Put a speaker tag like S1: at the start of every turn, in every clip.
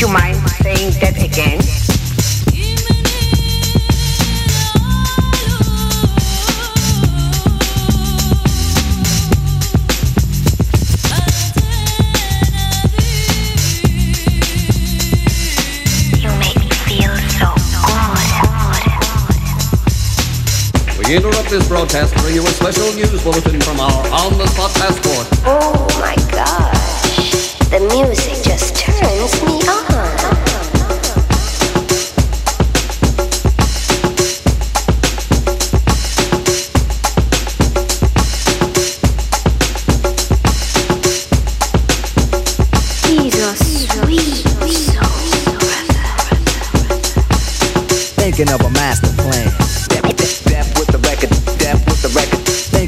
S1: would you mind saying that again?
S2: You make me feel so good.
S3: We interrupt this broadcast to bring you a special news bulletin from our on-the-spot passport.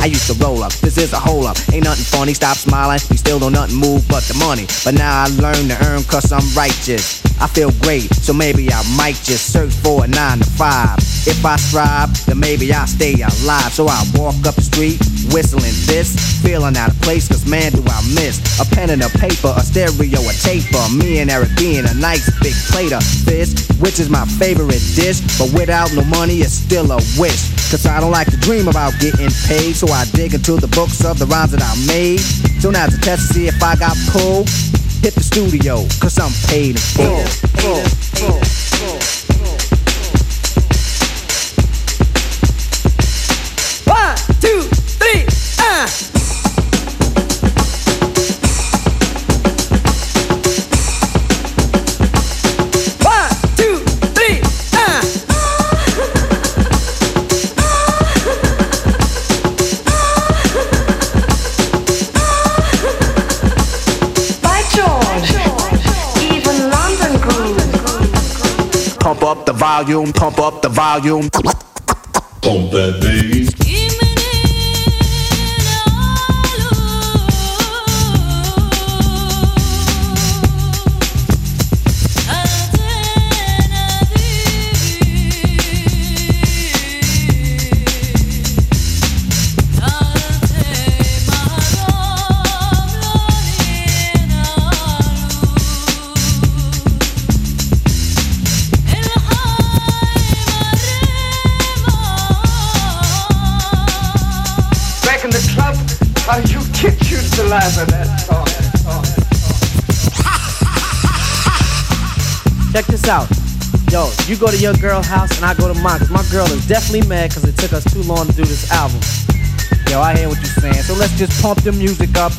S4: I used to roll up. This is a hole up. Ain't nothing funny. Stop smiling. We still don't nothing move but the money. But now I learn to earn cause I'm righteous. I feel great, so maybe I might just search for a nine to five. If I strive, then maybe I'll stay alive. So I walk up the street, whistling this, feeling out of place, cause man do I miss a pen and a paper, a stereo, a taper. Me and Eric being a nice big plate of fish, which is my favorite dish. But without no money, it's still a wish. Cause I don't like to dream about getting paid, so I dig into the books of the rhymes that I made. So now's a test to see if I got pulled. Hit the studio, cause I'm paid in full. full, full, full. Volume, pump up the volume.
S5: Pump that bass.
S6: Check this out. Yo, you go to your girl house and I go to mine. Cause my girl is definitely mad because it took us too long to do this album.
S4: Yo, I hear what you're saying. So let's just pump the music up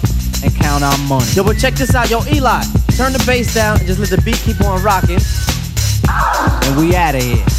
S4: and count our money.
S6: Yo, but check this out. Yo, Eli, turn the bass down and just let the beat keep on rocking.
S4: And we out of here.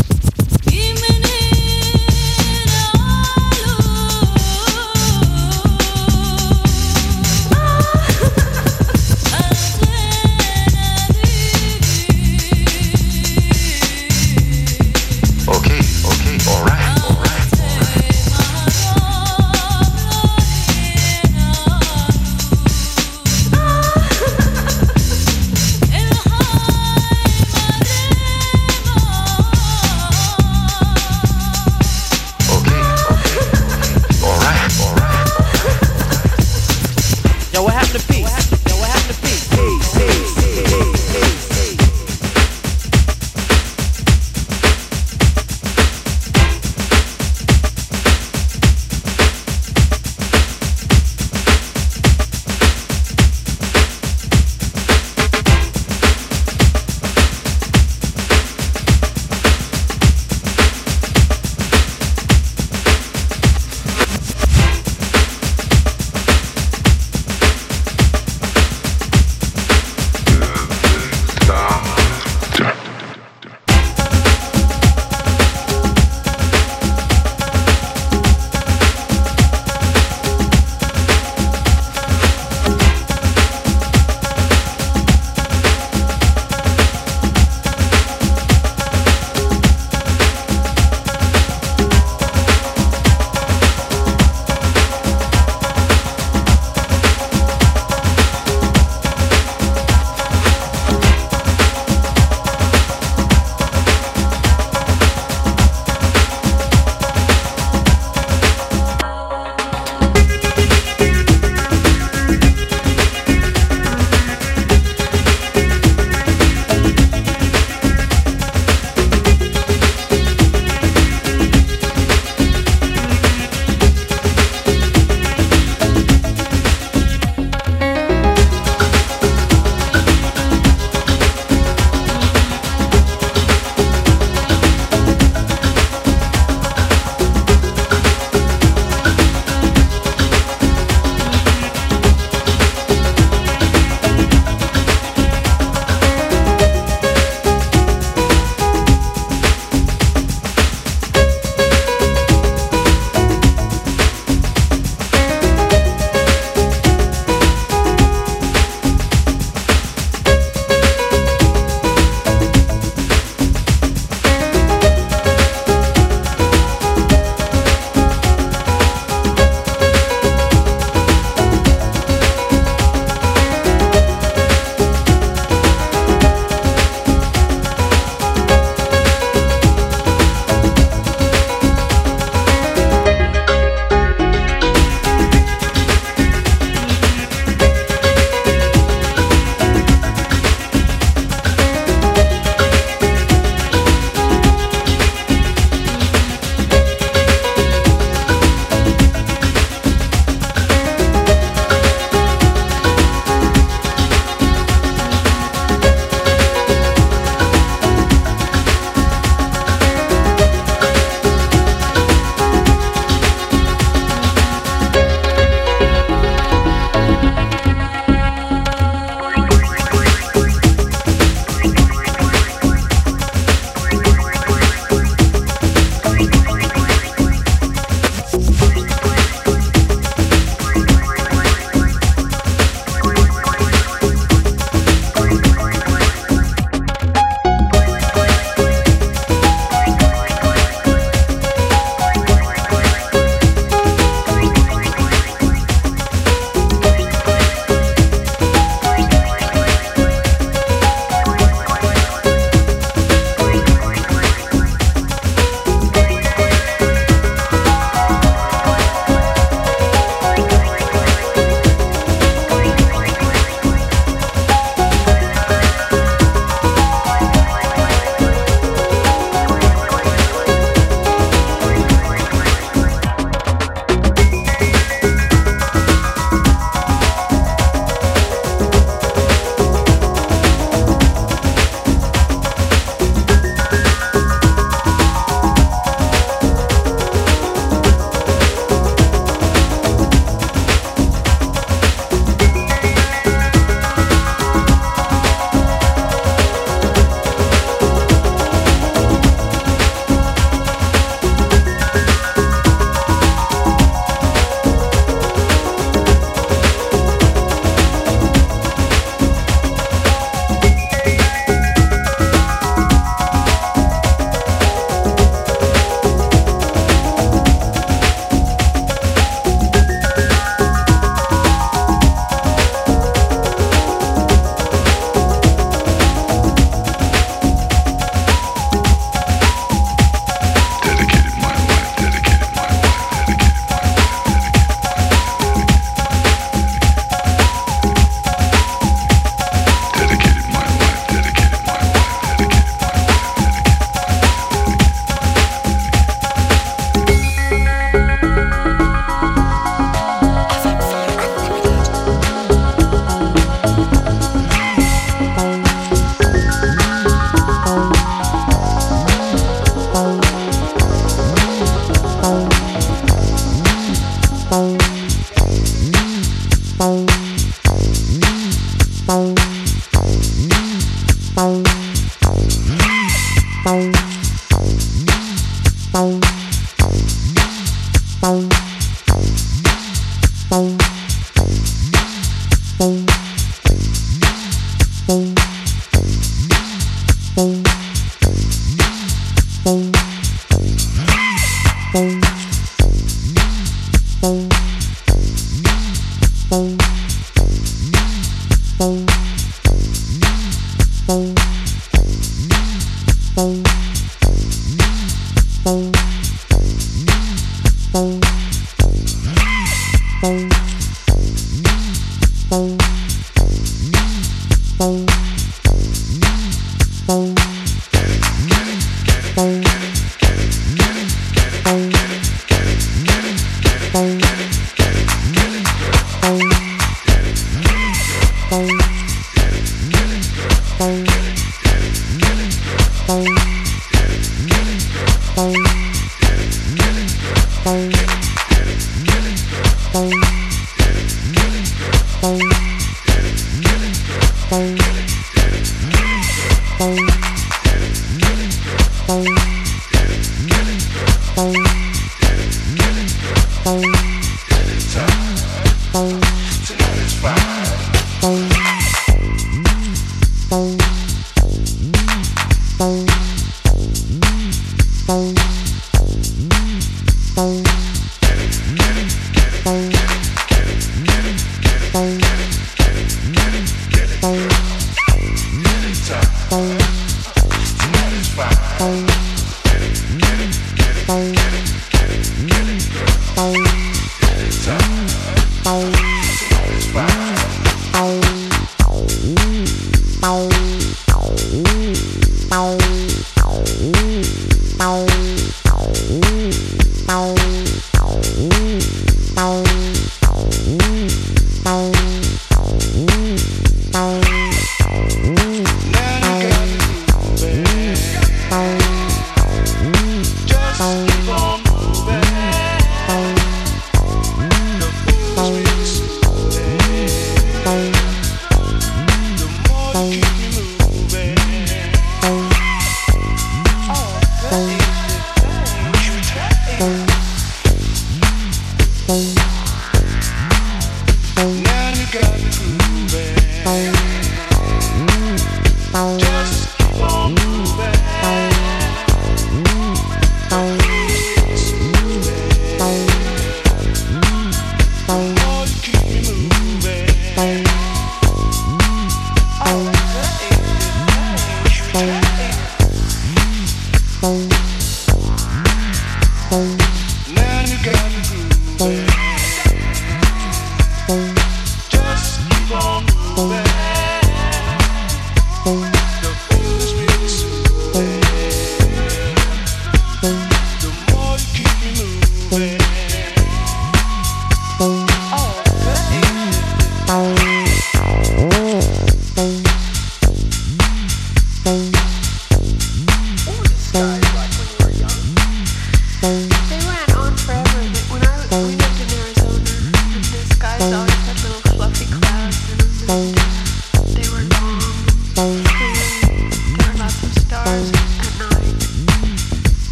S7: Bye.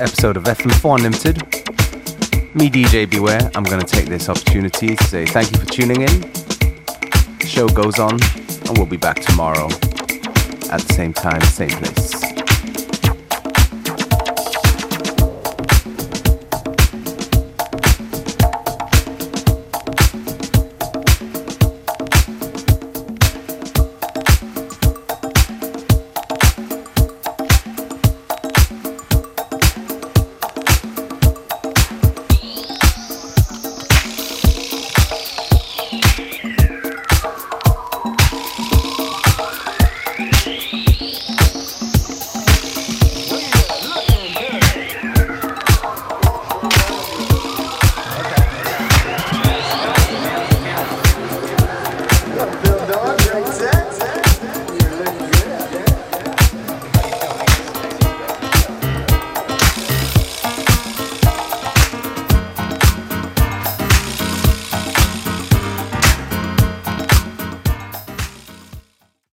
S7: episode of FM4 Unlimited. Me, DJ Beware, I'm going to take this opportunity to say thank you for tuning in. Show goes on, and we'll be back tomorrow at the same time, same place.